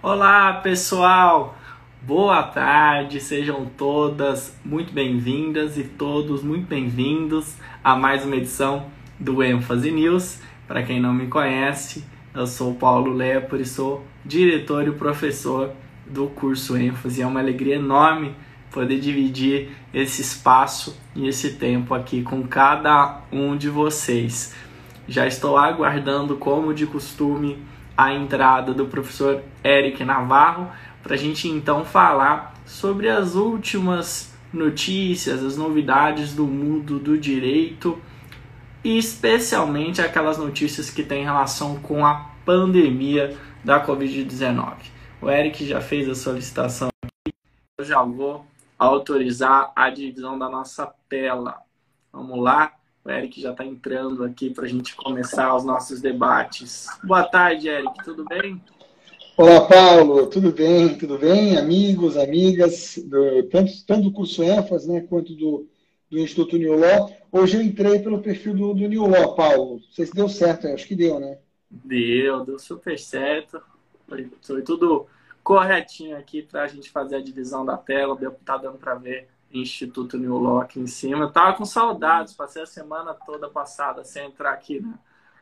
Olá, pessoal! Boa tarde, sejam todas muito bem-vindas e todos muito bem-vindos a mais uma edição do ênfase News. Para quem não me conhece, eu sou Paulo Lepor e sou diretor e professor do curso ênfase. É uma alegria enorme poder dividir esse espaço e esse tempo aqui com cada um de vocês. Já estou aguardando, como de costume, a entrada do professor Eric Navarro para a gente então falar sobre as últimas notícias, as novidades do mundo do direito e especialmente aquelas notícias que têm relação com a pandemia da Covid-19. O Eric já fez a solicitação aqui, eu já vou autorizar a divisão da nossa tela. Vamos lá, o Eric já está entrando aqui para a gente começar os nossos debates. Boa tarde, Eric, tudo bem? Olá, Paulo, tudo bem? Tudo bem? Amigos, amigas, do, tanto, tanto do curso ênfase né, quanto do, do Instituto New Law. Hoje eu entrei pelo perfil do, do New Law, Paulo. Não sei se deu certo, acho que deu, né? Deu, deu super certo. Foi, foi tudo corretinho aqui para a gente fazer a divisão da tela. Tá dando para ver Instituto New aqui em cima. Eu tava com saudades, passei a semana toda passada sem entrar aqui né?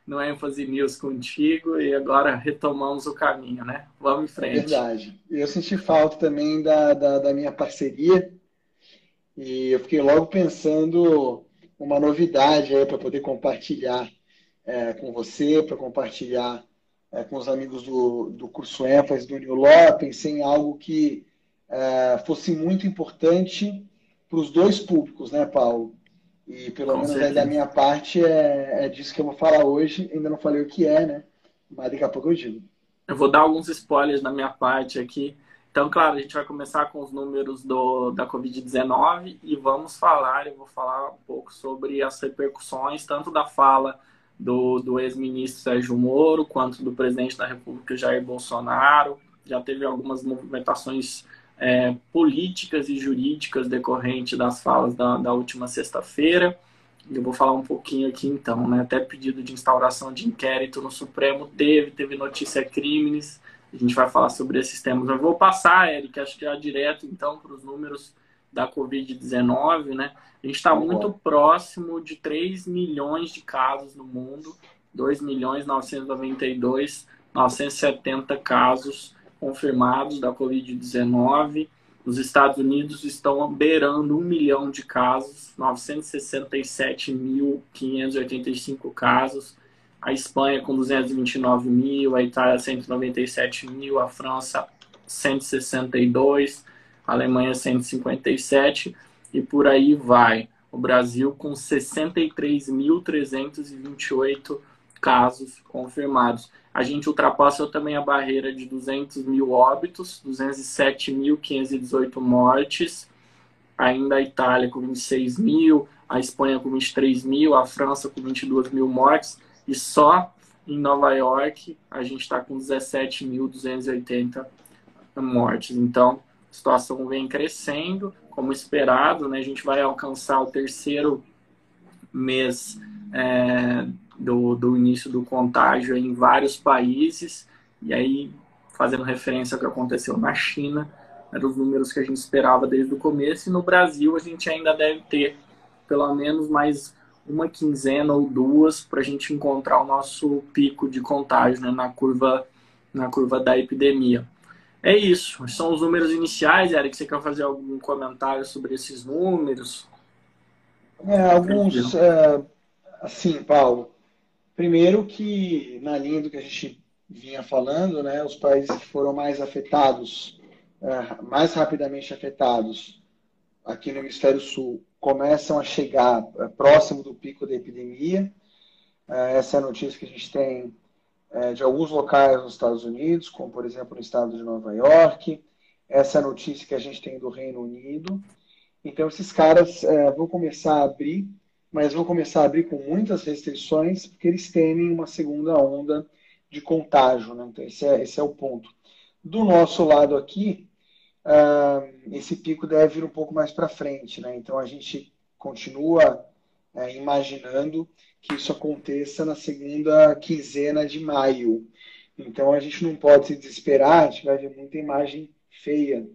no ênfase news contigo e agora retomamos o caminho, né? Vamos em frente. É verdade. Eu senti falta também da, da, da minha parceria e eu fiquei logo pensando uma novidade aí para poder compartilhar é, com você, para compartilhar é, com os amigos do, do curso ênfase do New Law. Pensei em algo que é, fosse muito importante para os dois públicos, né, Paulo? E pelo Com menos da minha parte é, é disso que eu vou falar hoje. Ainda não falei o que é, né? Mas daqui a pouco eu digo. Eu vou dar alguns spoilers da minha parte aqui. Então, claro, a gente vai começar com os números do, da Covid-19 e vamos falar, eu vou falar um pouco sobre as repercussões, tanto da fala do, do ex-ministro Sérgio Moro, quanto do presidente da República Jair Bolsonaro. Já teve algumas movimentações é, políticas e jurídicas decorrentes das falas da, da última sexta-feira. Eu vou falar um pouquinho aqui então, né? Até pedido de instauração de inquérito no Supremo teve, teve notícia crimes. A gente vai falar sobre esses temas. Eu vou passar, Eric, acho que já direto então para os números da Covid-19, né? A gente está muito próximo de 3 milhões de casos no mundo, 2 milhões 992, 970 casos confirmados da Covid-19. Os Estados Unidos estão beirando um milhão de casos, 967.585 casos. A Espanha com 229 mil, a Itália 197 mil, a França 162, a Alemanha 157 e por aí vai. O Brasil com 63.328 casos confirmados a gente ultrapassou também a barreira de 200 mil óbitos, 207.518 mortes, ainda a Itália com 26 mil, a Espanha com 23 mil, a França com 22 mil mortes, e só em Nova York a gente está com 17.280 mortes. Então, a situação vem crescendo, como esperado, né? a gente vai alcançar o terceiro mês é, do, do início do contágio em vários países, e aí, fazendo referência ao que aconteceu na China, eram os números que a gente esperava desde o começo, e no Brasil a gente ainda deve ter pelo menos mais uma quinzena ou duas para a gente encontrar o nosso pico de contágio né, na, curva, na curva da epidemia. É isso, são os números iniciais, Eric. Você quer fazer algum comentário sobre esses números? É, alguns, é, assim, Paulo, Primeiro que, na linha do que a gente vinha falando, né, os países que foram mais afetados, é, mais rapidamente afetados aqui no Hemisfério Sul, começam a chegar é, próximo do pico da epidemia. É, essa é a notícia que a gente tem de alguns locais nos Estados Unidos, como por exemplo no estado de Nova York. Essa é a notícia que a gente tem do Reino Unido. Então, esses caras vão começar a abrir mas vão começar a abrir com muitas restrições, porque eles temem uma segunda onda de contágio. Né? Então, esse é, esse é o ponto. Do nosso lado aqui, uh, esse pico deve vir um pouco mais para frente. Né? Então, a gente continua uh, imaginando que isso aconteça na segunda quinzena de maio. Então a gente não pode se desesperar, a gente vai ver muita imagem feia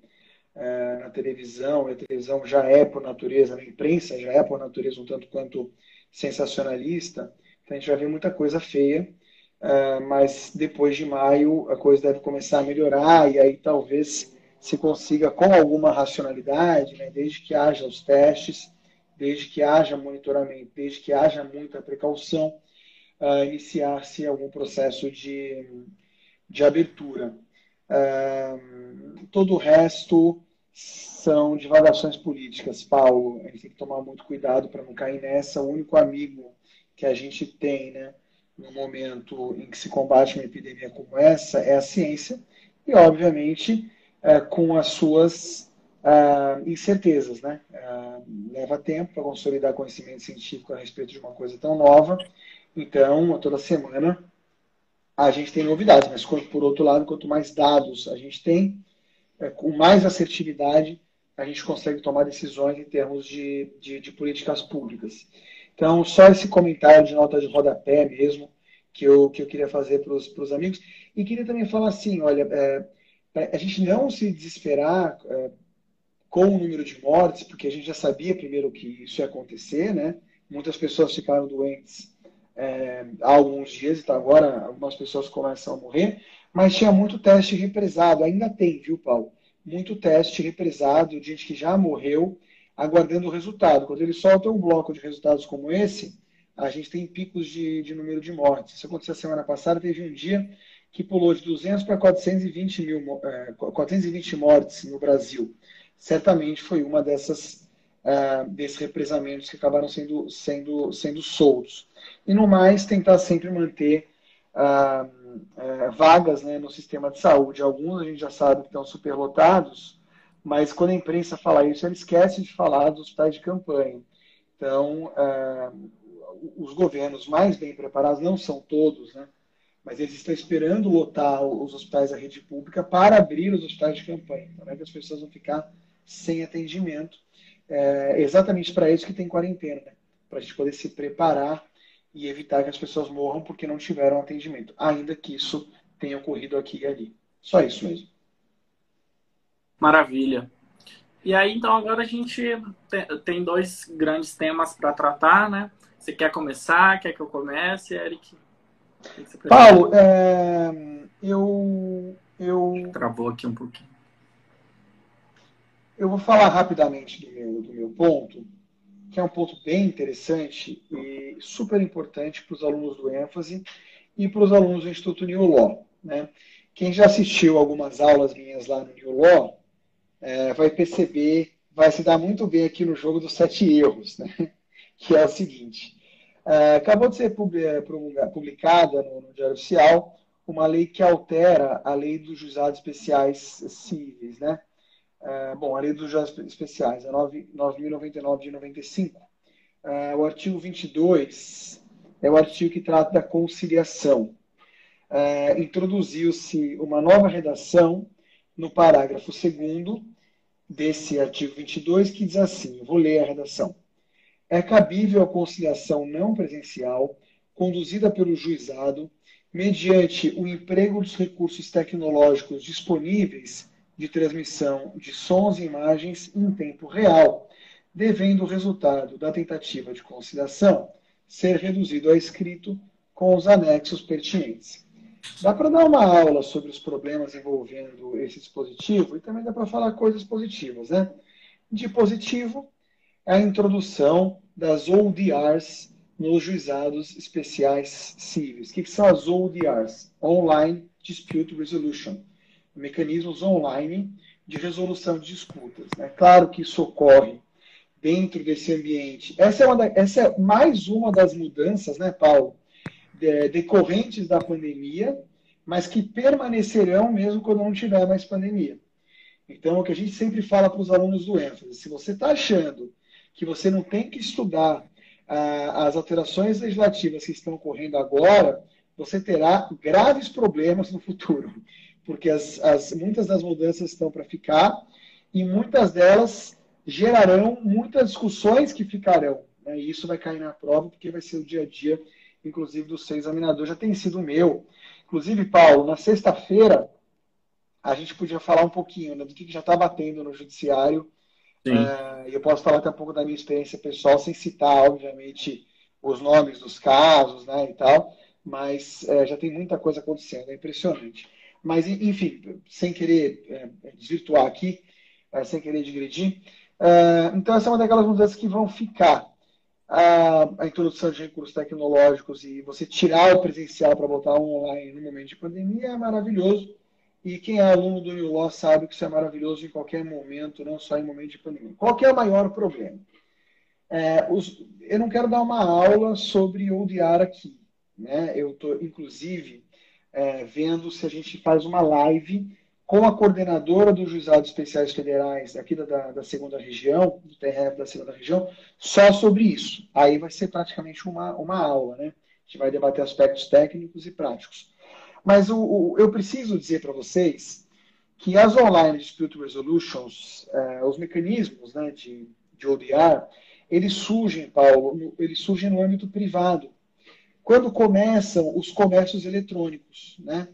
é, na televisão, e a televisão já é por natureza, a imprensa já é por natureza um tanto quanto sensacionalista, então a gente vai ver muita coisa feia, é, mas depois de maio a coisa deve começar a melhorar e aí talvez se consiga com alguma racionalidade, né, desde que haja os testes, desde que haja monitoramento, desde que haja muita precaução, uh, iniciar-se algum processo de, de abertura. Uh, todo o resto são divagações políticas, Paulo. A gente tem que tomar muito cuidado para não cair nessa. O único amigo que a gente tem, né, no momento em que se combate uma epidemia como essa é a ciência e, obviamente, é, com as suas uh, incertezas, né? Uh, leva tempo para consolidar conhecimento científico a respeito de uma coisa tão nova. Então, toda semana a gente tem novidades, mas por outro lado, quanto mais dados a gente tem, é, com mais assertividade, a gente consegue tomar decisões em termos de, de, de, políticas públicas. Então, só esse comentário de nota de rodapé mesmo, que eu, que eu queria fazer para os amigos. E queria também falar assim, olha, é, a gente não se desesperar é, com o número de mortes, porque a gente já sabia primeiro que isso ia acontecer, né? Muitas pessoas ficaram doentes é, há alguns dias, então agora algumas pessoas começam a morrer, mas tinha muito teste represado, ainda tem, viu, Paulo? Muito teste represado, gente que já morreu, aguardando o resultado. Quando ele solta um bloco de resultados como esse, a gente tem picos de, de número de mortes. Isso aconteceu semana passada, teve um dia que pulou de 200 para 420, mil, 420 é, mortes no Brasil. Certamente foi uma dessas uh, desses represamentos que acabaram sendo, sendo, sendo soltos. E no mais, tentar sempre manter uh, é, vagas né, no sistema de saúde. Alguns a gente já sabe que estão superlotados, mas quando a imprensa fala isso, ela esquece de falar dos hospitais de campanha. Então, uh, os governos mais bem preparados, não são todos, né, mas eles estão esperando lotar os hospitais da rede pública para abrir os hospitais de campanha. Então, é que as pessoas vão ficar sem atendimento. É exatamente para isso que tem quarentena, né? para a gente poder se preparar e evitar que as pessoas morram porque não tiveram atendimento, ainda que isso tenha ocorrido aqui e ali. Só isso mesmo. Maravilha. E aí, então, agora a gente tem dois grandes temas para tratar, né? Você quer começar? Quer que eu comece, Eric? Paulo, é, eu, eu. Travou aqui um pouquinho. Eu vou falar rapidamente do meu, do meu ponto, que é um ponto bem interessante e super importante para os alunos do ênfase e para os alunos do Instituto Law. Né? Quem já assistiu algumas aulas minhas lá no Law é, vai perceber, vai se dar muito bem aqui no jogo dos sete erros, né? que é o seguinte. É, acabou de ser é, publicada no, no Diário Oficial uma lei que altera a lei dos juizados especiais cíveis, né? É, bom, a lei dos juizados especiais, a 9.099 de 95. É, o artigo 22 é o artigo que trata da conciliação. É, Introduziu-se uma nova redação no parágrafo 2 desse artigo 22, que diz assim: vou ler a redação. É cabível a conciliação não presencial, conduzida pelo juizado, mediante o emprego dos recursos tecnológicos disponíveis de transmissão de sons e imagens em tempo real, devendo o resultado da tentativa de conciliação ser reduzido a escrito com os anexos pertinentes. Dá para dar uma aula sobre os problemas envolvendo esse dispositivo e também dá para falar coisas positivas, né? De positivo, é a introdução das ODRs nos juizados especiais cíveis. O que são as ODRs? Online Dispute Resolution mecanismos online de resolução de disputas. Né? Claro que isso ocorre dentro desse ambiente. Essa é, da, essa é mais uma das mudanças, né, Paulo, de, decorrentes da pandemia, mas que permanecerão mesmo quando não tiver mais pandemia. Então, o que a gente sempre fala para os alunos do ênfase, se você está achando que você não tem que estudar ah, as alterações legislativas que estão ocorrendo agora, você terá graves problemas no futuro porque as, as, muitas das mudanças estão para ficar e muitas delas gerarão muitas discussões que ficarão. Né? E isso vai cair na prova, porque vai ser o dia a dia, inclusive, do seu examinador. Já tem sido o meu. Inclusive, Paulo, na sexta-feira, a gente podia falar um pouquinho né, do que já está batendo no judiciário. Uh, eu posso falar até um pouco da minha experiência pessoal, sem citar, obviamente, os nomes dos casos né, e tal, mas uh, já tem muita coisa acontecendo, é impressionante. Mas, enfim, sem querer uh, desvirtuar aqui, sem querer digredir, então essa é uma daquelas mudanças que vão ficar. A, a, introdução de recursos tecnológicos e você tirar o presencial para botar online no momento de pandemia é maravilhoso e quem é aluno do New Law sabe que isso é maravilhoso em qualquer momento, não só em momento de pandemia. Qual é o maior problema? É, os, eu não quero dar uma aula sobre ODR aqui. Né? Eu estou, inclusive, é, vendo se a gente faz uma live com a coordenadora dos Juizados Especiais Federais aqui da, da segunda região, do TRF da segunda região, só sobre isso. Aí vai ser praticamente uma, uma aula, né? A gente vai debater aspectos técnicos e práticos. Mas o, o, eu preciso dizer para vocês que as online dispute resolutions, uh, os mecanismos né, de, de ODR, eles surgem, Paulo, eles surgem no âmbito privado. Quando começam os comércios eletrônicos, né?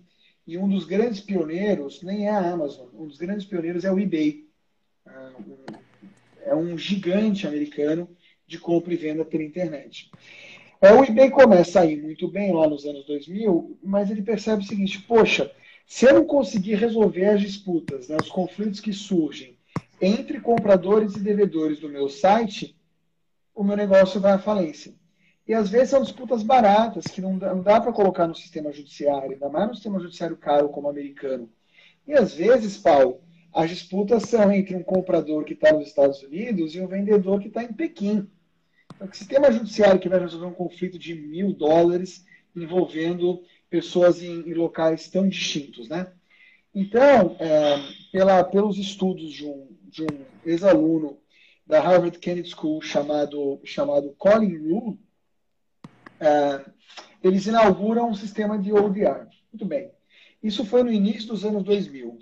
E um dos grandes pioneiros nem é a Amazon, um dos grandes pioneiros é o eBay. Uh, é um gigante americano de compra e venda pela internet. É, o eBay começa a ir muito bem lá nos anos 2000, mas ele percebe o seguinte: poxa, se eu não conseguir resolver as disputas, né, os conflitos que surgem entre compradores e devedores do meu site, o meu negócio vai à falência. E às vezes são disputas baratas, que não dá, dá para colocar no sistema judiciário, ainda mais no sistema judiciário caro como o americano. E às vezes, Paulo, as disputas são entre um comprador que está nos Estados Unidos e um vendedor que está em Pequim. O sistema judiciário que vai resolver um conflito de mil dólares envolvendo pessoas em, em locais tão distintos, né? Então, é, pela, pelos estudos de um, de um ex-aluno da Harvard Kennedy School chamado, chamado Colin Rule, é, eles inauguram um sistema de ODR. Muito bem. Isso foi no início dos anos 2000.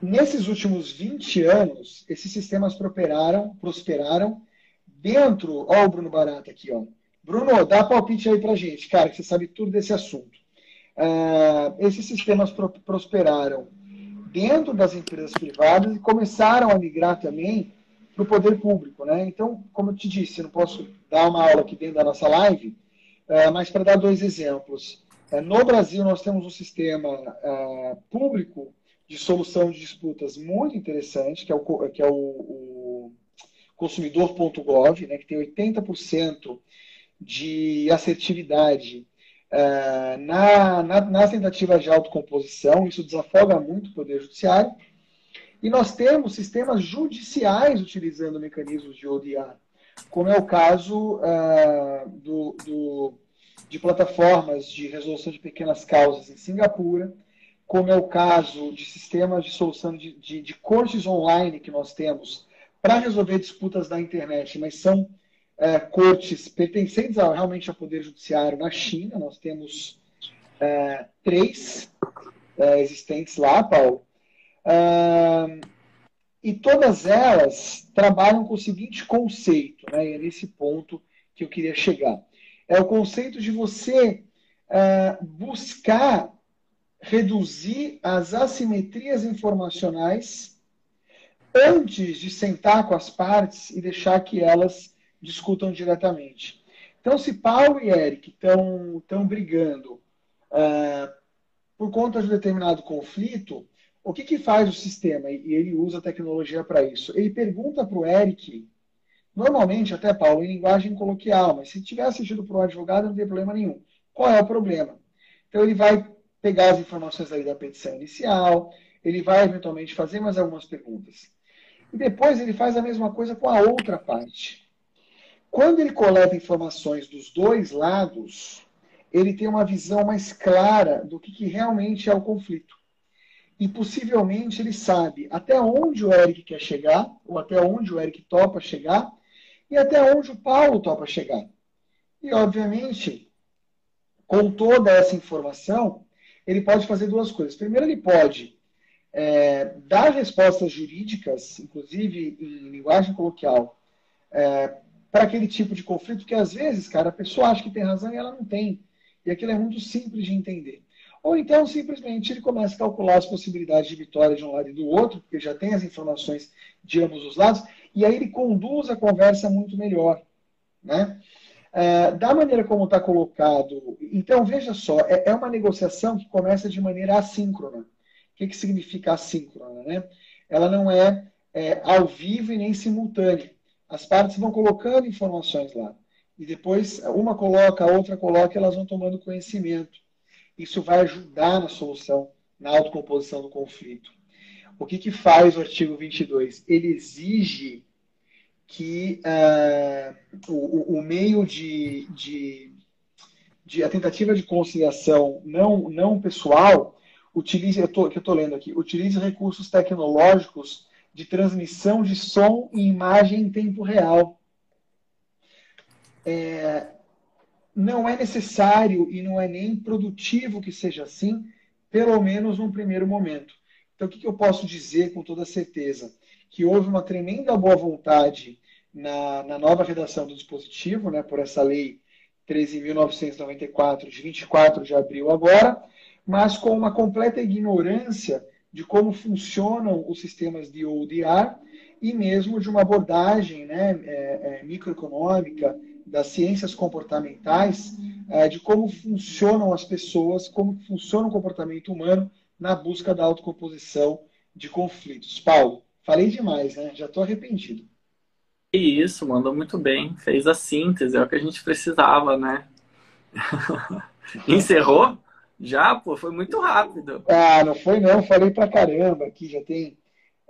Nesses últimos 20 anos, esses sistemas prosperaram, prosperaram dentro, ó o Bruno Barata aqui, ó. Bruno, dá palpite aí pra gente, cara, que você sabe tudo desse assunto. Uh, esses sistemas pro prosperaram dentro das empresas privadas e começaram a migrar também para o poder público, né? Então, como eu te disse, não posso dar uma aula aqui dentro da nossa live, uh, mas para dar dois exemplos. Uh, no Brasil, nós temos um sistema público de solução de disputas muito interessante, que é o, que é o, o consumidor.gov, né, que tem 80% de assertividade na, na, nas tentativas de autocomposição, isso desafoga muito o Poder Judiciário. E nós temos sistemas judiciais utilizando mecanismos de ODR, como é o caso uh, do, do, de plataformas de resolução de pequenas causas em Singapura, como é o caso de sistemas de solução de, de, de cortes online que nós temos para resolver disputas da internet, mas são é, cortes pertencentes ao, realmente ao Poder Judiciário na China. Nós temos é, três é, existentes lá, Paulo. É, e todas elas trabalham com o seguinte conceito, né, e é nesse ponto que eu queria chegar. É o conceito de você é, buscar reduzir as assimetrias informacionais antes de sentar com as partes e deixar que elas discutam diretamente. Então, se Paulo e Eric estão brigando uh, por conta de um determinado conflito, o que, que faz o sistema? E ele usa a tecnologia para isso. Ele pergunta para o Eric, normalmente até Paulo, em linguagem coloquial, mas se tiver assistido por um advogado, não tem problema nenhum. Qual é o problema? Então, ele vai pegar as informações aí da petição inicial, ele vai eventualmente fazer mais algumas perguntas. E depois ele faz a mesma coisa com a outra parte. Quando ele coleta informações dos dois lados, ele tem uma visão mais clara do que, que realmente é o conflito. E possivelmente ele sabe até onde o Eric quer chegar, ou até onde o Eric topa chegar, e até onde o Paulo topa chegar. E, obviamente, com toda essa informação, ele pode fazer duas coisas. Primeiro, ele pode é, dar respostas jurídicas, inclusive em linguagem coloquial, é, para aquele tipo de conflito que às vezes, cara, a pessoa acha que tem razão e ela não tem. E aquilo é muito simples de entender. Ou então, simplesmente, ele começa a calcular as possibilidades de vitória de um lado e do outro, porque já tem as informações de ambos os lados, e aí ele conduz a conversa muito melhor. Né? É, da maneira como está colocado, então veja só, é, é, uma negociação que começa de maneira assíncrona. O que, que significa assíncrona? Né? Ela não é, é ao vivo e nem simultânea. As partes vão colocando informações lá. E depois uma coloca, a outra coloca, elas vão tomando conhecimento. Isso vai ajudar na solução, na autocomposição do conflito. O que, que faz o artigo 22? Ele exige que uh, o, o, meio de, de, de, a tentativa de conciliação não, não pessoal utilize, eu tô, que eu estou lendo aqui, utilize recursos tecnológicos de transmissão de som e imagem em tempo real. É, não é necessário e não é nem produtivo que seja assim, pelo menos num primeiro momento. Então, o que, eu posso dizer com toda certeza? Que houve uma tremenda boa vontade na, na nova redação do dispositivo, né, por essa lei 13.994, de 24 de abril agora, mas com uma completa ignorância de como funcionam os sistemas de ODR e mesmo de uma abordagem né, é, é, microeconômica das ciências comportamentais, é, de como funcionam as pessoas, como funciona o comportamento humano na busca da autocomposição de conflitos. Paulo, falei demais, né? Já estou arrependido. Isso, mandou muito bem. Fez a síntese, é o que a gente precisava, né? Encerrou? Já, pô, foi muito rápido. Ah, não foi não, falei pra caramba aqui, já tem,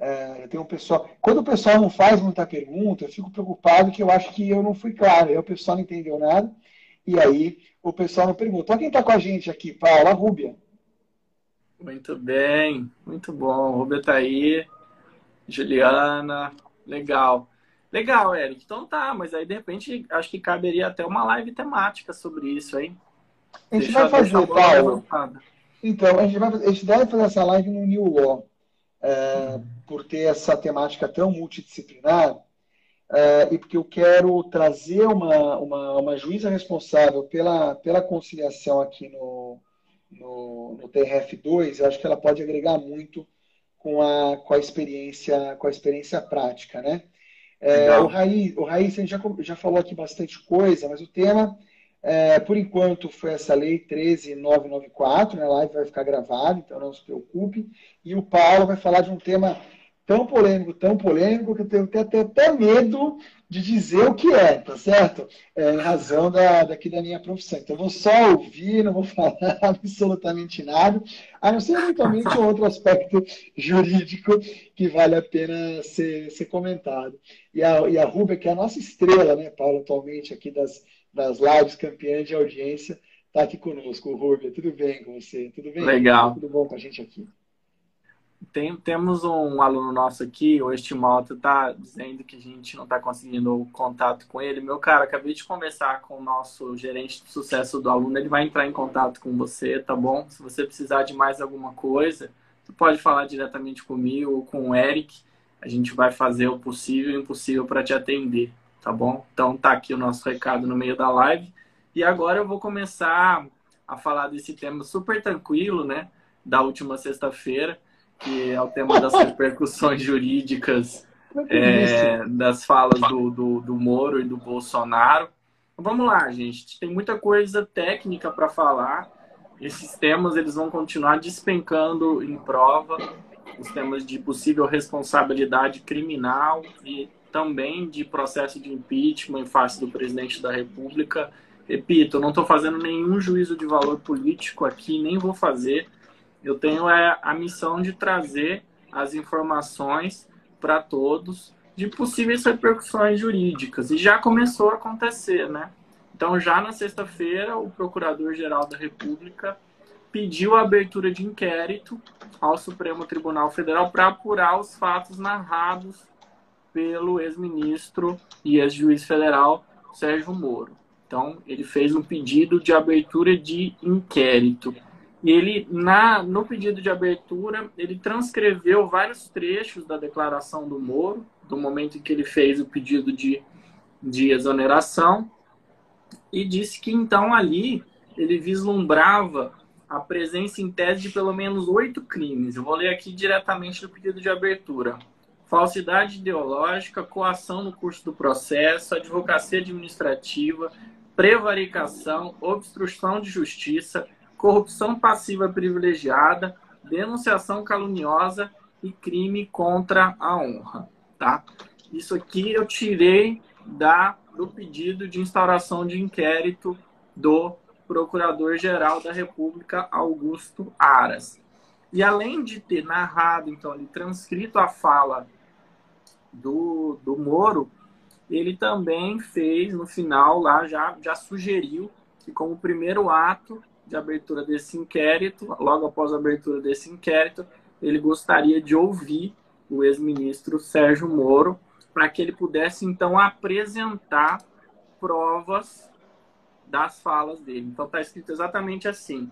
é, um pessoal. Quando o pessoal não faz muita pergunta, eu fico preocupado que eu acho que eu não fui claro, aí o pessoal não entendeu nada, e aí o pessoal não pergunta. Olha quem tá com a gente aqui, Paula Rúbia. Muito bem, muito bom. Rúbia tá aí, Juliana, legal. Legal, Eric. Então tá, mas aí de repente acho que caberia até uma live temática sobre isso, hein? A gente Deixa vai fazer, Paulo. Então, a gente, vai, a gente deve fazer essa live no New Law, uhum. por ter essa temática tão multidisciplinar, é, e porque eu quero trazer uma, uma, uma juíza responsável pela, pela conciliação aqui no, no, no TRF2, eu acho que ela pode agregar muito com a, com a experiência com a experiência prática, né? É, o Raí, o Raí, a gente já, já falou aqui bastante coisa, mas o tema, é, por enquanto, foi essa lei 13994, né? A live vai ficar gravada, então não se preocupe. E o Paulo vai falar de um tema tão polêmico, tão polêmico, que eu tenho até, até medo de dizer o que é, tá certo? É, em razão da, daqui da minha profissão. Então, eu vou só ouvir, não vou falar absolutamente nada, a não ser eventualmente um outro aspecto jurídico que vale a pena ser, ser comentado. E a, e a Rubia, que é a nossa estrela, né, Paulo, atualmente aqui das, das lives campeãs de audiência, está aqui conosco. Rubia, tudo bem com você? Tudo bem? Legal. Tudo bom com a gente aqui? Tem, temos um aluno nosso aqui, o Estimoto, tá dizendo que a gente não está conseguindo contato com ele. Meu cara, acabei de conversar com o nosso gerente de sucesso do aluno, ele vai entrar em contato com você, tá bom? Se você precisar de mais alguma coisa, você pode falar diretamente comigo ou com o Eric. A gente vai fazer o possível e o impossível para te atender, tá bom? Então tá aqui o nosso recado no meio da live. E agora eu vou começar a falar desse tema super tranquilo, né? Da última sexta-feira que é o tema das repercussões jurídicas é, das falas do, do, do Moro e do Bolsonaro. Vamos lá, gente. Tem muita coisa técnica para falar. Esses temas eles vão continuar despencando em prova. Os temas de possível responsabilidade criminal e também de processo de impeachment em face do presidente da República. Repito, eu não estou fazendo nenhum juízo de valor político aqui, nem vou fazer eu tenho é, a missão de trazer as informações para todos de possíveis repercussões jurídicas. E já começou a acontecer, né? Então, já na sexta-feira, o Procurador-Geral da República pediu a abertura de inquérito ao Supremo Tribunal Federal para apurar os fatos narrados pelo ex-ministro e ex-juiz federal Sérgio Moro. Então, ele fez um pedido de abertura de inquérito. E ele, na, no pedido de abertura, ele transcreveu vários trechos da declaração do Moro, do momento em que ele fez o pedido de, de exoneração, e disse que então ali ele vislumbrava a presença em tese de pelo menos oito crimes. Eu vou ler aqui diretamente do pedido de abertura. Falsidade ideológica, coação no curso do processo, advocacia administrativa, prevaricação, obstrução de justiça, corrupção passiva privilegiada, denunciação caluniosa e crime contra a honra, tá? Isso aqui eu tirei da do pedido de instauração de inquérito do Procurador-Geral da República Augusto Aras. E além de ter narrado, então, ali, transcrito a fala do, do Moro, ele também fez, no final, lá já, já sugeriu que, como primeiro ato de abertura desse inquérito, logo após a abertura desse inquérito, ele gostaria de ouvir o ex-ministro Sérgio Moro para que ele pudesse, então, apresentar provas das falas dele. Então está escrito exatamente assim.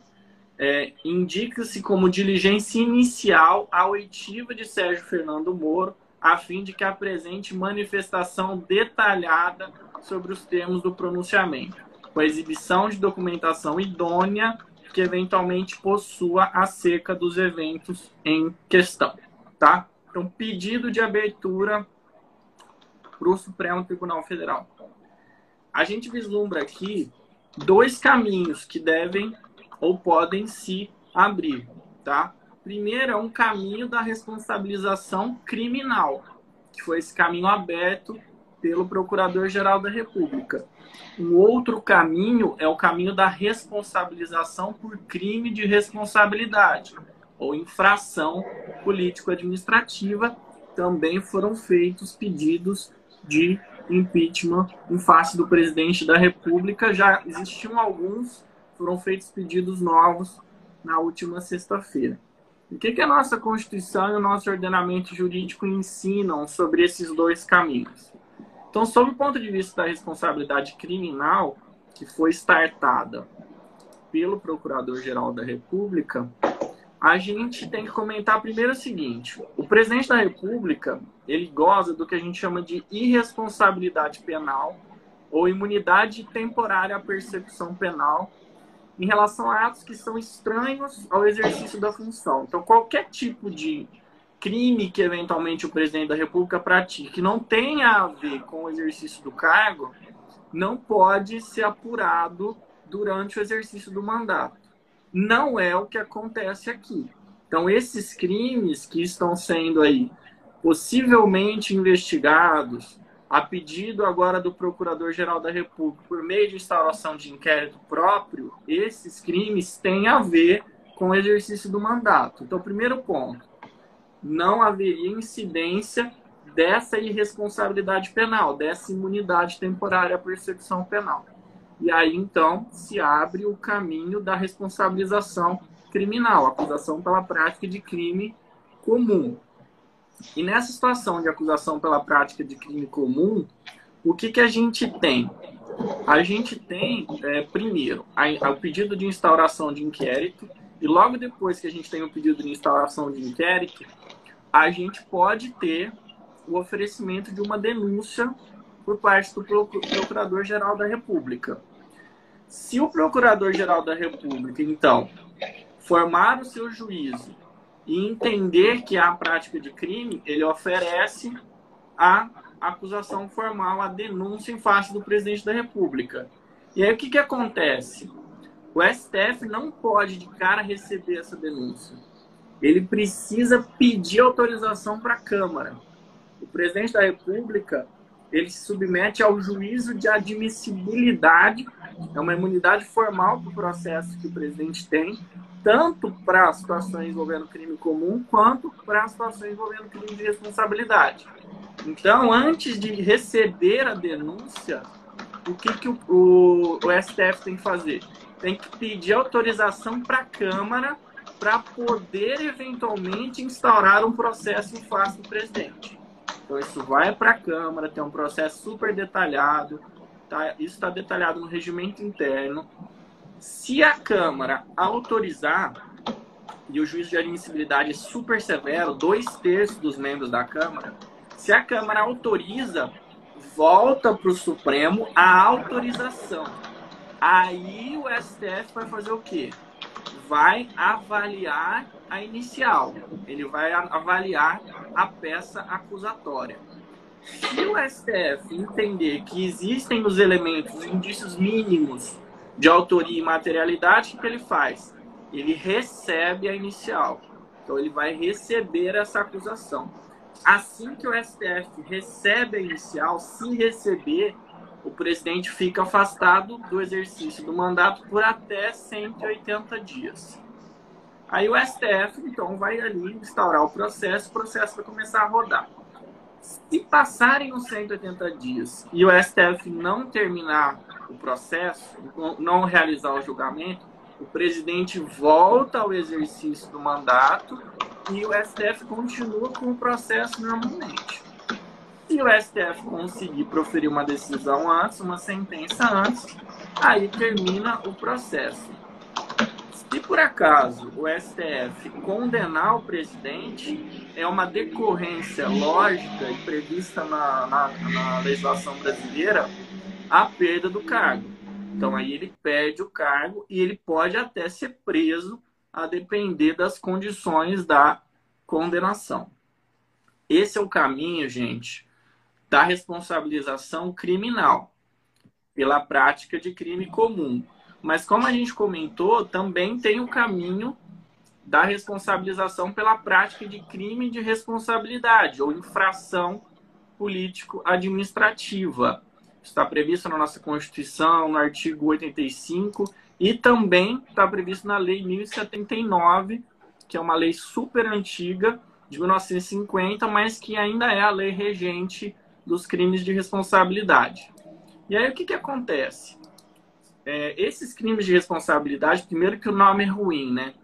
É, Indica-se como diligência inicial a oitiva de Sérgio Fernando Moro, a fim de que apresente manifestação detalhada sobre os termos do pronunciamento, com a exibição de documentação idônea que eventualmente possua acerca dos eventos em questão, tá? Então, pedido de abertura para o Supremo Tribunal Federal. A gente vislumbra aqui dois caminhos que devem ou podem se abrir, tá? Primeiro é um caminho da responsabilização criminal, que foi esse caminho aberto pelo Procurador-Geral da República. Um outro caminho é o caminho da responsabilização por crime de responsabilidade ou infração político-administrativa. Também foram feitos pedidos de impeachment em face do presidente da República. Já existiam alguns, foram feitos pedidos novos na última sexta-feira. O que, que a nossa Constituição e o nosso ordenamento jurídico ensinam sobre esses dois caminhos? Então, sob o ponto de vista da responsabilidade criminal, que foi startada pelo Procurador-Geral da República, a gente tem que comentar primeiro o seguinte: o presidente da República ele goza do que a gente chama de irresponsabilidade penal ou imunidade temporária à persecução penal em relação a atos que são estranhos ao exercício da função. Então, qualquer tipo de crime que eventualmente o presidente da República pratique que não tenha a ver com o exercício do cargo, não pode ser apurado durante o exercício do mandato. Não é o que acontece aqui. Então, esses crimes que estão sendo aí possivelmente investigados a pedido agora do Procurador-Geral da República por meio de instauração de inquérito próprio, esses crimes têm a ver com o exercício do mandato. Então, primeiro ponto, não haveria incidência dessa irresponsabilidade penal, dessa imunidade temporária à persecução penal. E aí, então, se abre o caminho da responsabilização criminal, acusação pela prática de crime comum. E nessa situação de acusação pela prática de crime comum, o que, que a gente tem? A gente tem, é, primeiro, o pedido de instauração de inquérito, e logo depois que a gente tem o pedido de instauração de inquérito, a gente pode ter o oferecimento de uma denúncia por parte do Procurador-Geral da República. Se o Procurador-Geral da República, então, formar o seu juízo e entender que há prática de crime, ele oferece a acusação formal, a denúncia em face do presidente da República. E aí o que, que acontece? O STF não pode de cara receber essa denúncia. Ele precisa pedir autorização para a Câmara. O presidente da República ele se submete ao juízo de admissibilidade, é uma imunidade formal para o processo que o presidente tem, tanto para situações envolvendo crime comum, quanto para situações envolvendo crime de responsabilidade. Então, antes de receber a denúncia, o que, que o, o, o STF tem que fazer? Tem que pedir autorização para a Câmara para poder eventualmente instaurar um processo em face do presidente. Então, isso vai para a Câmara, tem um processo super detalhado, tá? isso está detalhado no regimento interno. Se a Câmara autorizar, e o juízo de admissibilidade é super severo, dois terços dos membros da Câmara, se a Câmara autoriza, volta para o Supremo a autorização. Aí o STF vai fazer o quê? Vai avaliar a inicial. Ele vai avaliar a peça acusatória. Se o STF entender que existem os elementos, os indícios mínimos de autoria e materialidade, o que ele faz? Ele recebe a inicial. Então ele vai receber essa acusação. Assim que o STF recebe a inicial, se receber, o presidente fica afastado do exercício do mandato por até 180 dias. Aí o STF, então, vai ali instaurar o processo, o processo vai começar a rodar. Se passarem os 180 dias e o STF não terminar o processo, não realizar o julgamento, o presidente volta ao exercício do mandato e o STF continua com o processo normalmente. Se o STF conseguir proferir uma decisão antes, uma sentença antes, aí termina o processo. Se por acaso o STF condenar o presidente, é uma decorrência lógica e prevista na, na, na legislação brasileira a perda do cargo. Então aí ele perde o cargo e ele pode até ser preso a depender das condições da condenação. Esse é o caminho, gente, da responsabilização criminal pela prática de crime comum. Mas como a gente comentou, também tem o caminho da responsabilização pela prática de crime de responsabilidade ou infração político-administrativa. Está previsto na nossa Constituição, no artigo 85, e também está previsto na Lei 1079, que é uma lei super antiga, de 1950, mas que ainda é a lei regente dos crimes de responsabilidade. E aí o que, que acontece? É, esses crimes de responsabilidade, primeiro que o nome é ruim, né?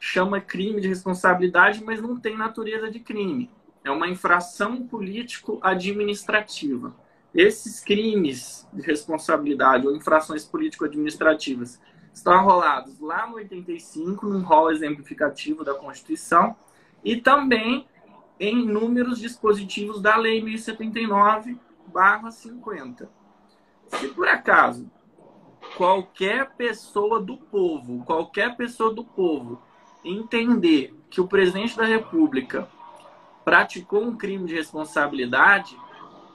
Chama crime de responsabilidade, mas não tem natureza de crime. É uma infração político-administrativa. Esses crimes de responsabilidade ou infrações político-administrativas estão arrolados lá no 85, num rol exemplificativo da Constituição, e também em inúmeros dispositivos da Lei 1079-50. Se por acaso qualquer pessoa do povo, qualquer pessoa do povo entender que o presidente da República praticou um crime de responsabilidade,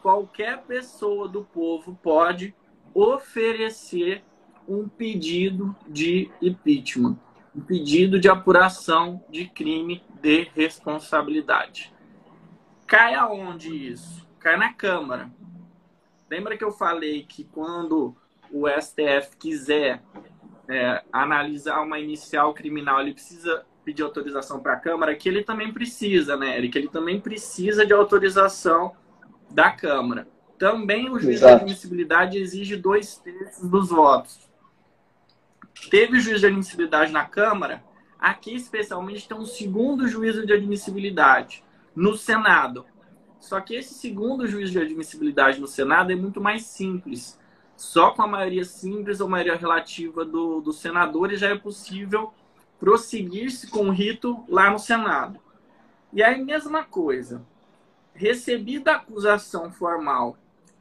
qualquer pessoa do povo pode oferecer um pedido de impeachment, um pedido de apuração de crime de responsabilidade. Cai aonde isso? Cai na Câmara. Lembra que eu falei que quando o STF quiser é, analisar uma inicial criminal, ele precisa pedir autorização para a Câmara, que ele também precisa, né, Eric? Ele também precisa de autorização da Câmara. Também o juiz Exato. de admissibilidade exige dois terços dos votos. Teve juiz de admissibilidade na Câmara, aqui especialmente tem um segundo juízo de admissibilidade no Senado. Só que esse segundo juízo de admissibilidade no Senado é muito mais simples só com a maioria simples ou maioria relativa do, dos senadores já é possível prosseguir-se com o rito lá no Senado. E aí, mesma coisa, recebida a acusação formal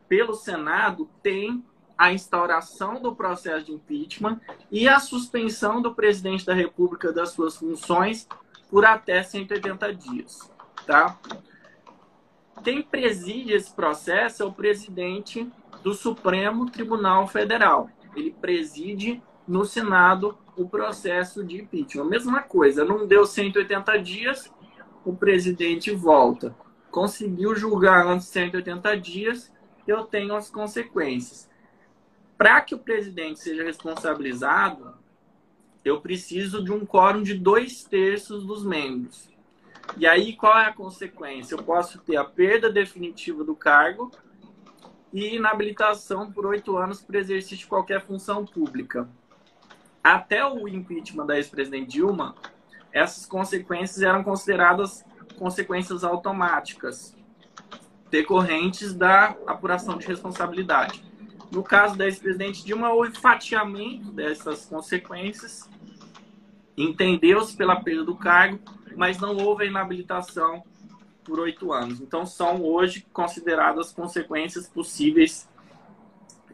pelo Senado, tem a instauração do processo de impeachment e a suspensão do presidente da República das suas funções por até 180 dias, tá? Quem preside esse processo é o presidente do Supremo Tribunal Federal. Ele preside no Senado o processo de impeachment. Mesma coisa, não deu 180 dias, o presidente volta. Conseguiu julgar antes de 180 dias, eu tenho as consequências. Para que o presidente seja responsabilizado, eu preciso de um quórum de dois terços dos membros. E aí, qual é a consequência? Eu posso ter a perda definitiva do cargo e inabilitação por oito anos para exercício de qualquer função pública. Até o impeachment da ex-presidente Dilma, essas consequências eram consideradas consequências automáticas, decorrentes da apuração de responsabilidade. No caso da ex-presidente Dilma, houve fatiamento dessas consequências, entendeu-se pela perda do cargo, mas não houve inabilitação por oito anos. Então, são hoje consideradas consequências possíveis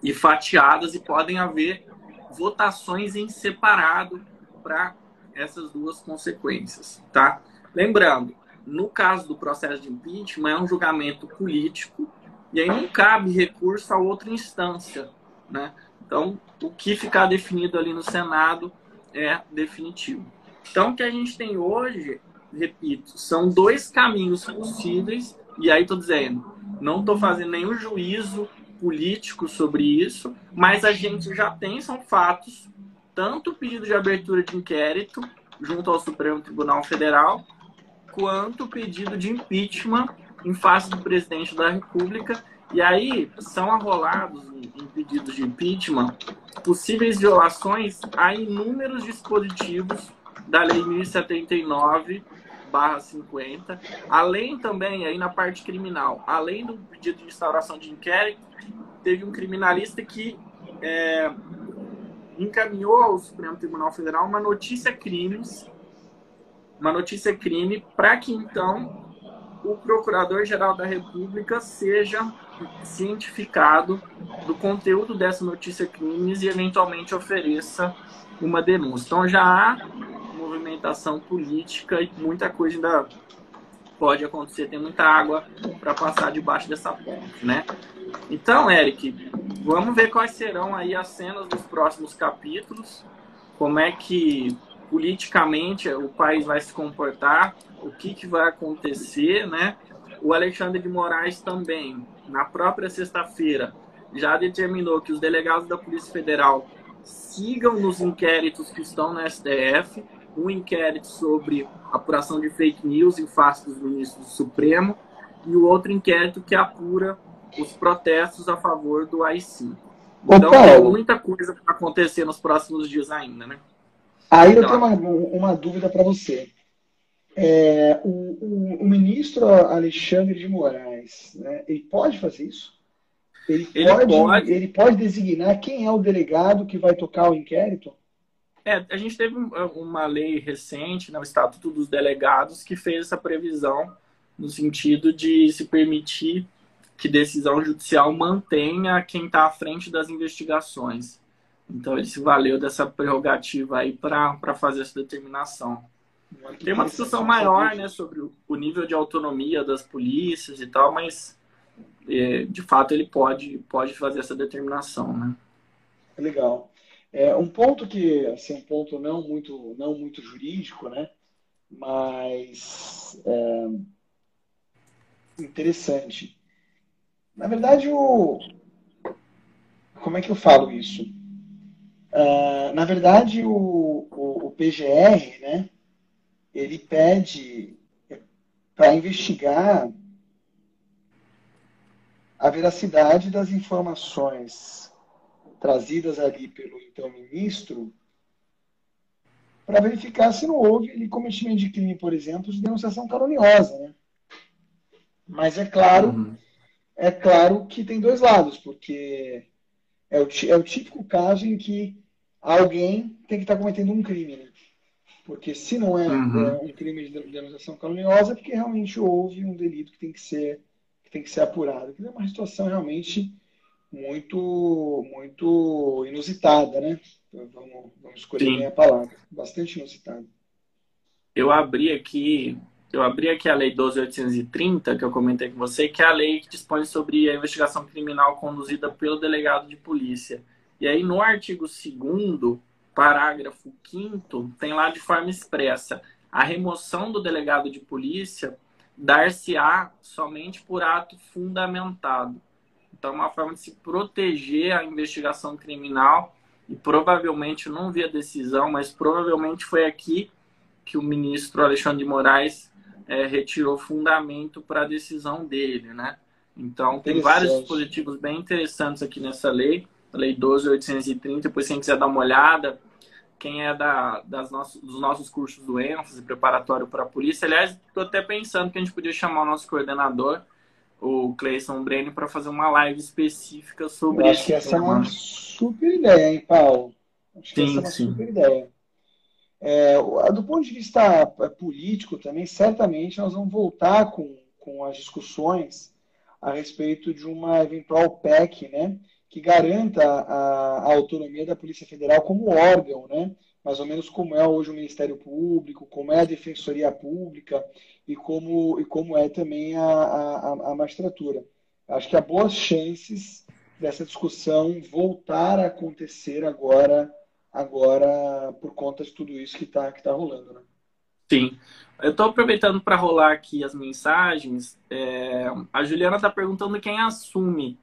e fatiadas, e podem haver votações em separado para essas duas consequências, tá? Lembrando, no caso do processo de impeachment, é um julgamento político e aí não cabe recurso a outra instância, né? Então, o que ficar definido ali no Senado é definitivo. Então, o que a gente tem hoje, repito, são dois caminhos possíveis, e aí estou dizendo, não estou fazendo nenhum juízo político sobre isso, mas a gente já tem, são fatos, tanto o pedido de abertura de inquérito junto ao Supremo Tribunal Federal, quanto o pedido de impeachment em face do presidente da República. E aí são arrolados em pedidos de impeachment possíveis violações a inúmeros dispositivos da Lei 1079 barra 50, além também aí na parte criminal, além do pedido de instauração de inquérito, teve um criminalista que é, encaminhou ao Supremo Tribunal Federal uma notícia crimes, uma notícia crime, para que então o Procurador-Geral da República seja cientificado do conteúdo dessa notícia crimes e eventualmente ofereça uma denúncia. Então já há movimentação política e muita coisa ainda pode acontecer, tem muita água para passar debaixo dessa ponte, né? Então, Eric, vamos ver quais serão aí as cenas dos próximos capítulos, como é que politicamente o país vai se comportar, o que, que vai acontecer, né? O Alexandre de Moraes também, na própria sexta-feira, já determinou que os delegados da Polícia Federal sigam nos inquéritos que estão no STF, um inquérito sobre apuração de fake news em face dos ministros do Supremo e o outro inquérito que apura os protestos a favor do AI-5. Então, tem muita coisa para acontecer nos próximos dias ainda, né? Aí então, eu tenho uma, uma dúvida para você. É, o, o, o, ministro Alexandre de Moraes, né, ele pode fazer isso? Ele, ele pode, pode, ele pode designar quem é o delegado que vai tocar o inquérito? É, a gente teve uma lei recente, né, o Estatuto dos Delegados, que fez essa previsão no sentido de se permitir que decisão judicial mantenha quem está à frente das investigações. Então ele se valeu dessa prerrogativa aí para fazer essa determinação. Tem uma discussão maior né, sobre o nível de autonomia das polícias e tal, mas é, de fato ele pode, pode fazer essa determinação. Né? Legal. É, um ponto que, assim, um ponto não muito, não muito jurídico, né? Mas é, interessante. Na verdade, o, como é que eu falo isso? Uh, na verdade, o, o, o, PGR, né? Ele pede para investigar a veracidade das informações trazidas ali pelo então ministro para verificar se não houve ele cometimento de crime, por exemplo, de denunciação caluniosa, né? Mas é claro, uhum. é claro que tem dois lados, porque é o, é o típico caso em que alguém tem que estar cometendo um crime, né? Porque se não é, uhum. é um crime de denunciação caluniosa, é porque realmente houve um delito que tem que ser que tem que ser apurado. É uma situação realmente muito, muito inusitada, né? Vamos, vamos escolher Sim. bem a palavra. Bastante inusitada. Eu abri aqui, eu abri aqui a Lei 12.830, que eu comentei com você, que é a lei que dispõe sobre a investigação criminal conduzida pelo delegado de polícia. E aí, no artigo 2 parágrafo 5 tem lá de forma expressa a remoção do delegado de polícia dar-se-á somente por ato fundamentado. Então, uma forma de se proteger a investigação criminal e provavelmente, não vi a decisão, mas provavelmente foi aqui que o ministro Alexandre de Moraes é, retirou fundamento para a decisão dele, né? Então, tem vários dispositivos bem interessantes aqui nessa lei, a Lei 12.830, depois quem quiser dar uma olhada, quem é da, das nossos, dos nossos cursos do ênfase preparatório para a polícia. Aliás, estou até pensando que a gente podia chamar o nosso coordenador o Cleison Brenner para fazer uma live específica sobre Eu acho que essa tema. é uma super ideia, hein, Paulo? Acho que sim, essa é uma sim. super ideia. É, do ponto de vista é, político também, certamente nós vamos voltar com, com as discussões a respeito de uma eventual PEC, né, que garanta a, a, autonomia da Polícia Federal como órgão, né? mais ou menos como é hoje o Ministério Público, como é a Defensoria Pública e como, e como é também a, a, a magistratura. Acho que há boas chances dessa discussão voltar a acontecer agora, agora por conta de tudo isso que está que tá rolando. Né? Sim. Eu estou aproveitando para rolar aqui as mensagens. É, a Juliana está perguntando quem assume.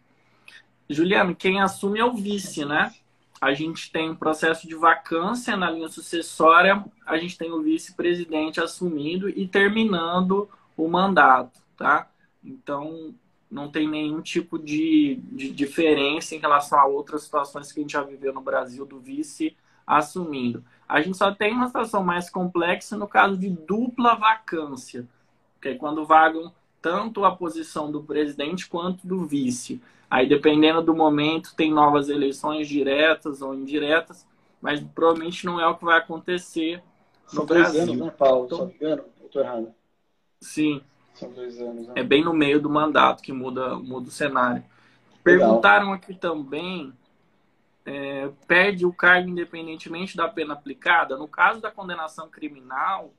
Juliana, quem assume é o vice, né? A gente tem um processo de vacância na linha sucessória, a gente tem o vice-presidente assumindo e terminando o mandato, tá? Então, não tem nenhum tipo de, de diferença em relação a outras situações que a gente já viveu no Brasil do vice assumindo. A gente só tem uma situação mais complexa no caso de dupla vacância, que é quando vagam tanto a posição do presidente quanto do vice. Aí, dependendo do momento, tem novas eleições diretas ou indiretas, mas provavelmente não é o que vai acontecer no São Brasil. dois anos, né, Paulo? Então, engano, eu estou errado. Sim. São dois anos. Né? É bem no meio do mandato que muda, muda o cenário. Perguntaram Legal. aqui também é, perde o cargo independentemente da pena aplicada, no caso da condenação criminal,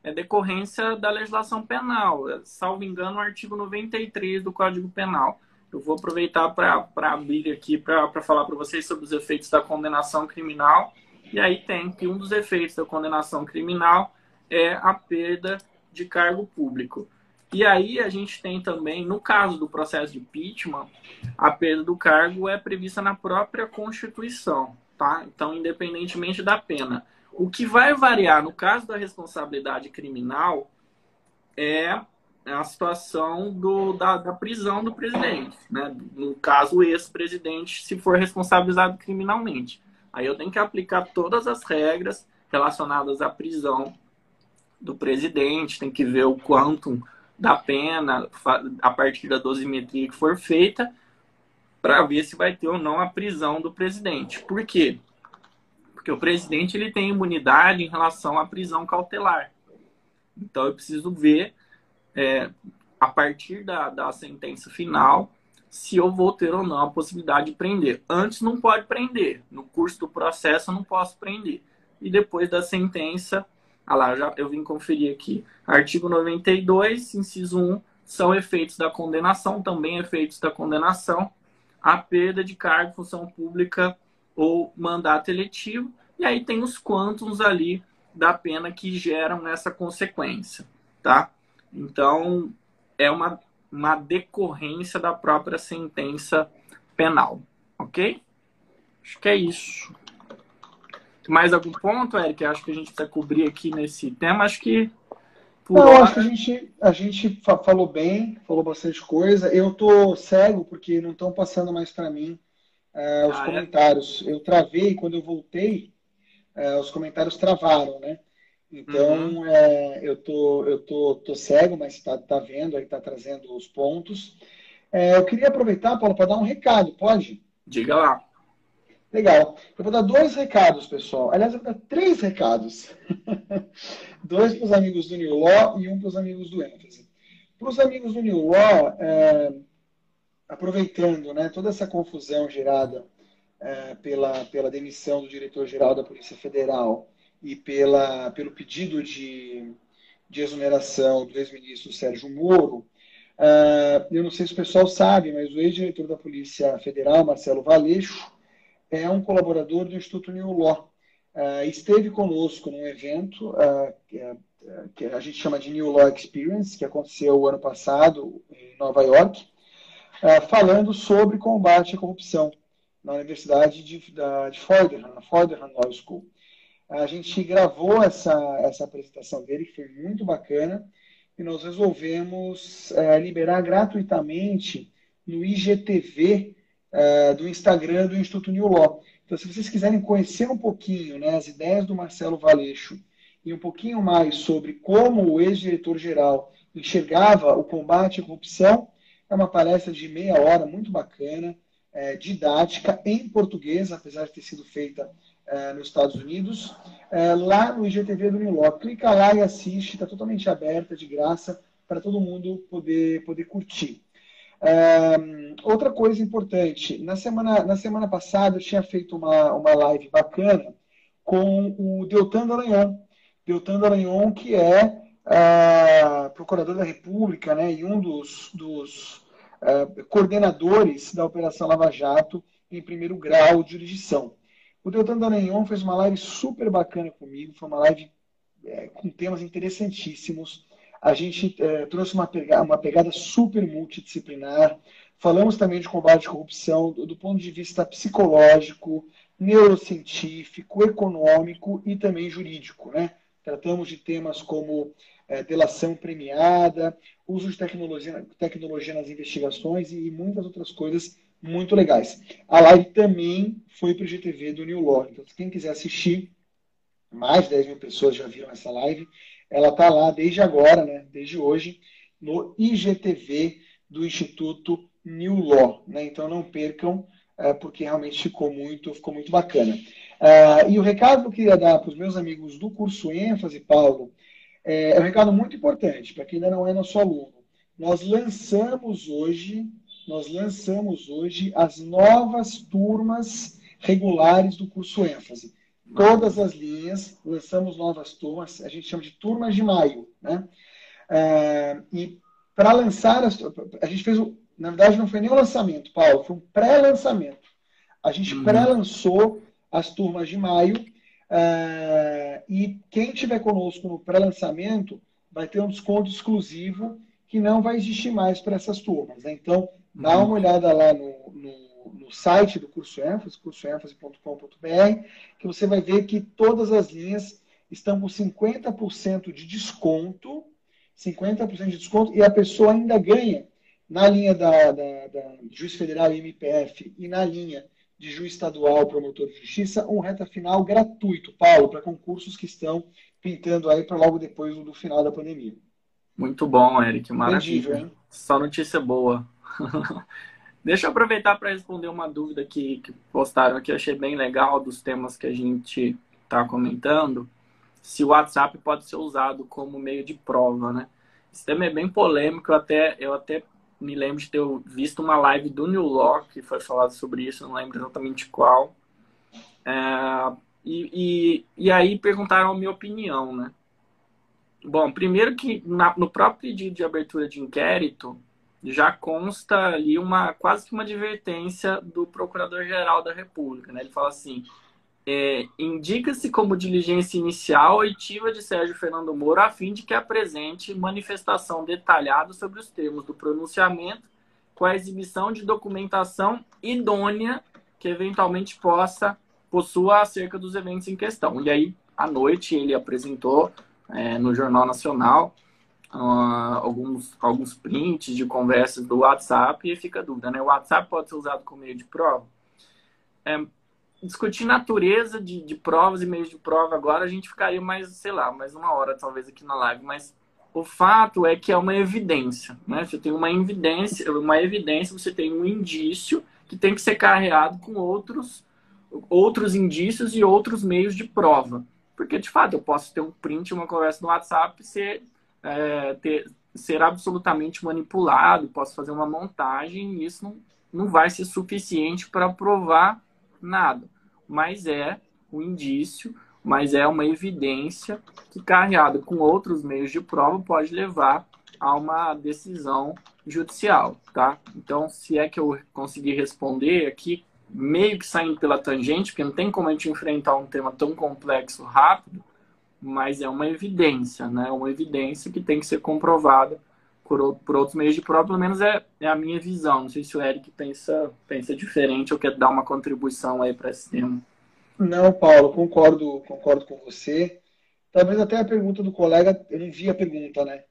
é decorrência da legislação penal. É, salvo engano, o artigo 93 do Código Penal. Eu vou aproveitar para abrir aqui para falar para vocês sobre os efeitos da condenação criminal. E aí tem que um dos efeitos da condenação criminal é a perda de cargo público. E aí a gente tem também, no caso do processo de impeachment, a perda do cargo é prevista na própria Constituição, tá? Então, independentemente da pena. O que vai variar no caso da responsabilidade criminal é a situação do, da, da prisão do presidente, né? No caso, o ex-presidente, se for responsabilizado criminalmente. Aí eu tenho que aplicar todas as regras relacionadas à prisão do presidente, tem que ver o quanto da pena a partir da dosimetria que for feita para ver se vai ter ou não a prisão do presidente. Por quê? Porque o presidente ele tem imunidade em relação à prisão cautelar. Então eu preciso ver é, a partir da, da sentença final se eu vou ter ou não a possibilidade de prender. Antes não pode prender. No curso do processo eu não posso prender. E depois da sentença ah lá, já, eu vim conferir aqui. Artigo 92, inciso 1, são efeitos da condenação, também efeitos da condenação, a perda de cargo, função pública ou mandato eletivo. E aí tem os quantos ali da pena que geram essa consequência, tá? Então, é uma, uma decorrência da própria sentença penal, ok? Acho que é isso. Mais algum ponto, Eric? Acho que a gente precisa cobrir aqui nesse tema. Acho que. Não, hora... acho que a gente, a gente falou bem, falou bastante coisa. Eu tô cego porque não estão passando mais para mim uh, os ah, é? comentários. É? Eu travei quando eu voltei, uh, os comentários travaram, né? Então, uhum. é, eu, tô, eu tô, tô cego, mas está tá vendo, aí está trazendo os pontos. É, eu queria aproveitar, Paulo, para dar um recado, pode? Diga lá. Legal. Eu vou dar dois recados, pessoal. Aliás, eu vou dar três recados. dois para os amigos do New Law e um para os amigos do ênfase. Para os amigos do New Law, é, aproveitando né, toda essa confusão gerada é, pela, pela demissão do diretor-geral da Polícia Federal e pela, pelo pedido de, de exoneração do ex-ministro Sérgio Moro, é, eu não sei se o pessoal sabe, mas o ex-diretor da Polícia Federal, Marcelo Valeixo, é um colaborador do Instituto New Law. Uh, esteve conosco num evento uh, que, uh, que, a gente chama de New Law Experience, que aconteceu o ano passado em Nova York, falando sobre combate à corrupção na Universidade de, da, de Fordham, na Fordham Law School. A gente gravou essa, essa apresentação dele, que foi muito bacana, e nós resolvemos liberar gratuitamente no IGTV uh, do Instagram do Instituto New Law. Então, se vocês quiserem conhecer um pouquinho né, as ideias do Marcelo Valeixo e um pouquinho mais sobre como o ex-diretor-geral enxergava o combate à corrupção, é uma palestra de meia hora, muito bacana, é, didática, em português, apesar de ter sido feita é, nos Estados Unidos, é, lá no IGTV do Law. Clica lá e assiste, está totalmente aberta, de graça, para todo mundo poder, poder curtir. outra coisa importante, na semana, na semana passada eu tinha feito uma, uma live bacana com o Deltan Dallagnol. Deltan Dallagnol, que é procurador da República né, e um dos, dos coordenadores da Operação Lava Jato em primeiro grau de jurisdição. O Deltan Dallagnol fez uma live super bacana comigo, foi uma live é, com temas interessantíssimos. A gente é, trouxe uma pegada, uma pegada super multidisciplinar. Falamos também de combate à corrupção do, do ponto de vista psicológico, neurocientífico, econômico e também jurídico. Né? Tratamos de temas como é, delação premiada, uso de tecnologia, tecnologia nas investigações e muitas outras coisas muito legais. A live também foi para o GTV do New Law. Então, quem quiser assistir, mais de 10 mil pessoas já viram essa live. Ela está lá desde agora, né, desde hoje, no IGTV do Instituto New Law. Né? Então não percam, é, porque realmente ficou muito, ficou muito bacana. Uh, e o recado que eu queria dar para os meus amigos do curso ênfase, Paulo, é, é um recado muito importante para quem ainda não é nosso aluno. Nós lançamos hoje, nós lançamos hoje as novas turmas regulares do curso ênfase todas as linhas, lançamos novas turmas, a gente chama de turmas de maio. Né? É, e para lançar, as, a gente fez, na verdade não foi nem o lançamento, Paulo, foi um pré-lançamento. A gente uhum. pré-lançou as turmas de maio é, e quem tiver conosco no pré-lançamento vai ter um desconto exclusivo que não vai existir mais para essas turmas. Né? Então, dá uma olhada lá no, no no site do curso ênfase, cursoenfase.com.br, que você vai ver que todas as linhas estão com 50% de desconto, 50% de desconto, e a pessoa ainda ganha na linha da, da, da juiz federal e MPF e na linha de juiz estadual, promotor de justiça, um reta final gratuito, Paulo, para concursos que estão pintando aí para logo depois do final da pandemia. Muito bom, Eric, maravilha. Só notícia boa. Deixa eu aproveitar para responder uma dúvida que, que postaram aqui, eu achei bem legal dos temas que a gente está comentando. Se o WhatsApp pode ser usado como meio de prova, né? Esse tema é bem polêmico, eu até, eu até me lembro de ter visto uma live do New Law que foi falado sobre isso, não lembro exatamente qual. É, e, e, e, aí perguntaram a minha opinião, né? Bom, primeiro que na, no próprio pedido de abertura de inquérito, já consta ali uma quase que uma advertência do Procurador-Geral da República. Né? Ele fala assim: é, indica-se como diligência inicial oitiva de Sérgio Fernando Moro a fim de que apresente manifestação detalhada sobre os termos do pronunciamento, com a exibição de documentação idônea que eventualmente possa possua acerca dos eventos em questão. E aí, à noite, ele apresentou é, no Jornal Nacional uh, alguns, alguns prints de conversas do WhatsApp e fica a dúvida, né? O WhatsApp pode ser usado como meio de prova? É, discutir natureza de, de provas e meios de prova agora, a gente ficaria mais, sei lá, mais uma hora talvez aqui na live, mas o fato é que é uma evidência, né? Você tem uma evidência, uma evidência, você tem um indício que tem que ser carreado com outros outros indícios e outros meios de prova. Porque, de fato, eu posso ter um print, uma conversa no WhatsApp, ser é, ter, ser absolutamente manipulado, posso fazer uma montagem e isso não, não vai ser suficiente para provar nada. Mas é um indício, mas é uma evidência que, carregado com outros meios de prova, pode levar a uma decisão judicial, tá? Então, se é que eu conseguir responder aqui, meio que saindo pela tangente, porque não tem como a gente enfrentar um tema tão complexo rápido, mas é uma evidência, né? Uma evidência que tem que ser comprovada por, por outros meios de prova, pelo menos é, é, a minha visão. Não sei se o Eric pensa, pensa diferente ou quer dar uma contribuição aí para esse tema. Não, Paulo, concordo, concordo com você. Talvez até a pergunta do colega, eu não vi a pergunta, né?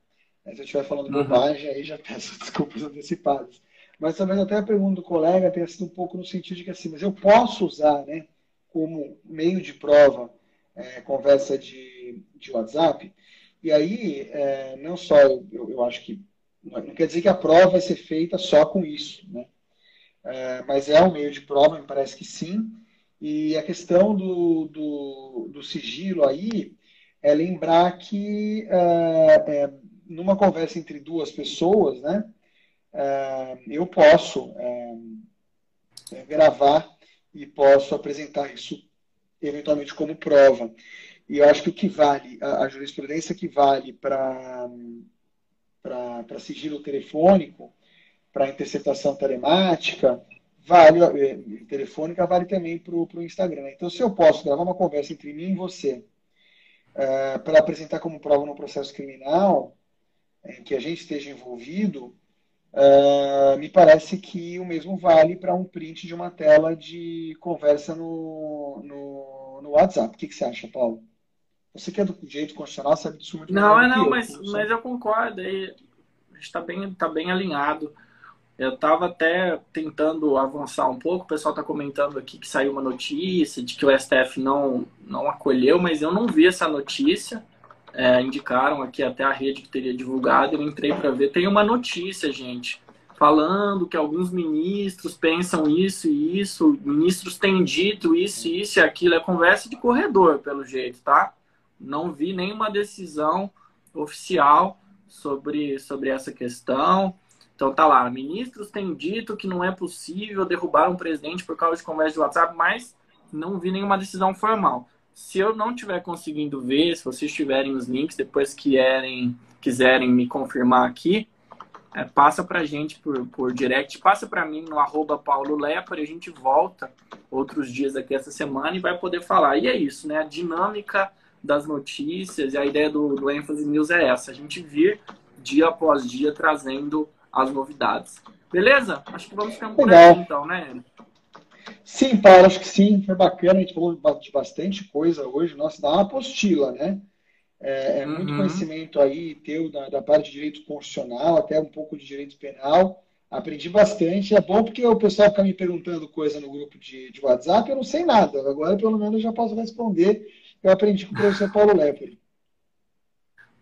Se eu estiver falando uhum. bobagem, aí já peço desculpas antecipadas. Mas talvez até a pergunta do colega tenha sido um pouco no sentido de que assim, mas eu posso usar, né, como meio de prova, é, conversa de, de WhatsApp. E aí, é, não só eu, eu, acho que. Não quer dizer que a prova vai ser feita só com isso, né? É, mas é um meio de prova, me parece que sim. E a questão do, do, do sigilo aí é lembrar que é, é, numa conversa entre duas pessoas, né? Uh, eu posso uh, gravar e posso apresentar isso eventualmente como prova. E eu acho que o que vale, a, jurisprudência que vale para sigilo telefônico, para interceptação telemática, vale, eh, telefônica vale também para o Instagram. Então, se eu posso gravar uma conversa entre mim e você uh, para apresentar como prova no processo criminal em que a gente esteja envolvido, uh, me parece que o mesmo vale para um print de uma tela de conversa no, no, no WhatsApp. O que, que você acha, Paulo? Você que é do direito constitucional sabe disso muito Não, é não, mas, mas eu concordo. a gente está bem, tá bem alinhado. Eu estava até tentando avançar um pouco. O pessoal está comentando aqui que saiu uma notícia de que o STF não, não acolheu, mas eu não vi essa notícia. É, indicaram aqui até a rede que teria divulgado. Eu entrei para ver. Tem uma notícia, gente, falando que alguns ministros pensam isso e isso. Ministros têm dito isso, isso e aquilo. É conversa de corredor, pelo jeito, tá? Não vi nenhuma decisão oficial sobre, sobre essa questão. Então tá lá, ministros têm dito que não é possível derrubar um presidente por causa de conversa de WhatsApp, mas não vi nenhuma decisão formal. Se eu não estiver conseguindo ver, se vocês tiverem os links, depois querem, quiserem me confirmar aqui, é, passa pra gente por, por direct, passa para mim no arroba Paulo Lepre, a gente volta outros dias aqui essa semana e vai poder falar. E é isso, né? A dinâmica das notícias e a ideia do, do ênfase news é essa, a gente vir dia após dia trazendo as novidades. Beleza? Acho que vamos ficando por aqui então, né? Sim, Paulo, acho que sim, foi bacana, a gente falou de bastante coisa hoje, nossa, dá uma apostila, né? É, é muito uhum. conhecimento aí teu da, da, parte de direito constitucional, até um pouco de direito penal. Aprendi bastante. É bom porque o pessoal fica me perguntando coisa no grupo de, de WhatsApp, eu não sei nada. Agora, pelo menos, eu já posso responder. Eu aprendi com o professor Paulo Lepre.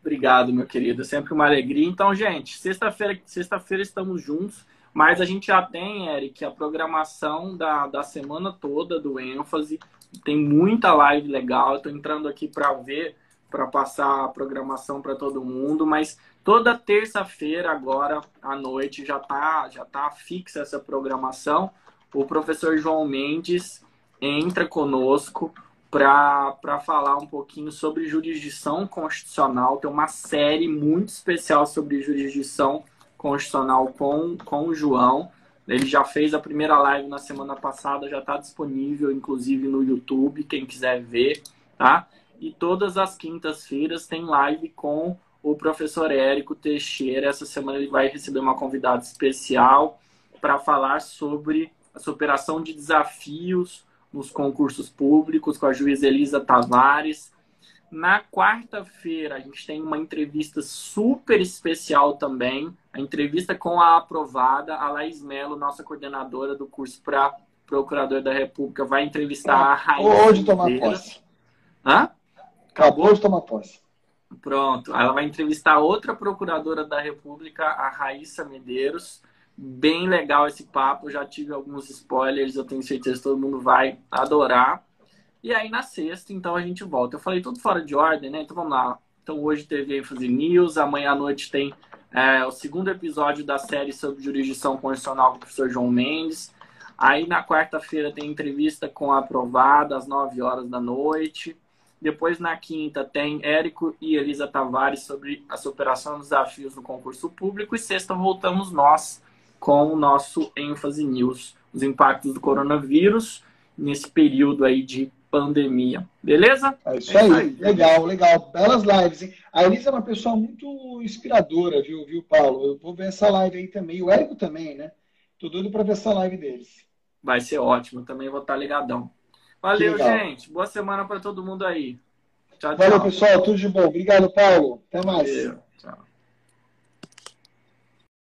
Obrigado, meu querido. É sempre uma alegria. Então, gente, sexta-feira sexta-feira estamos juntos, mas a gente já tem, Eric, a programação da, da semana toda do ênfase. Tem muita live legal. Estou entrando aqui para ver, para passar a programação para todo mundo, mas toda terça-feira, agora à noite, já está já tá fixa essa programação. O professor João Mendes entra conosco para falar um pouquinho sobre jurisdição constitucional. Tem uma série muito especial sobre jurisdição constitucional com, com o João. Ele já fez a primeira live na semana passada, já está disponível, inclusive no YouTube, quem quiser ver, tá? E todas as quintas-feiras tem live com o professor Érico Teixeira. Essa semana ele vai receber uma convidada especial para falar sobre a superação de desafios nos concursos públicos com a juíza Elisa Tavares. Na quarta-feira, a gente tem uma entrevista super especial também. A entrevista com a aprovada, a Laís Melo, nossa coordenadora do curso para Procurador da República, vai entrevistar ah, a Raíssa. Acabou de tomar posse. Hã? Acabou de tomar posse. Pronto. Ela vai entrevistar outra procuradora da República, a Raíssa Medeiros. Bem legal esse papo, já tive alguns spoilers, eu tenho certeza que todo mundo vai adorar. E aí na sexta, então a gente volta. Eu falei tudo fora de ordem, né? Então vamos lá. Então hoje teve ênfase news, amanhã à noite tem é, o segundo episódio da série sobre jurisdição constitucional com o professor João Mendes. Aí na quarta-feira tem entrevista com a aprovada às 9 horas da noite. Depois na quinta tem Érico e Elisa Tavares sobre a superação dos desafios no concurso público. E sexta voltamos nós com o nosso ênfase news, os impactos do coronavírus nesse período aí de pandemia. Beleza? É isso, é aí. aí. Legal, legal. Belas lives, hein? A Elisa é uma pessoa muito inspiradora, viu, viu, Paulo? Eu vou ver essa live aí também. O Érico também, né? Tô doido para ver essa live deles. Vai ser ótimo. Também vou estar ligadão. Valeu, gente. Boa semana para todo mundo aí. Tchau, tchau. Valeu, pessoal. Tudo de bom. Obrigado, Paulo. Até mais. Valeu.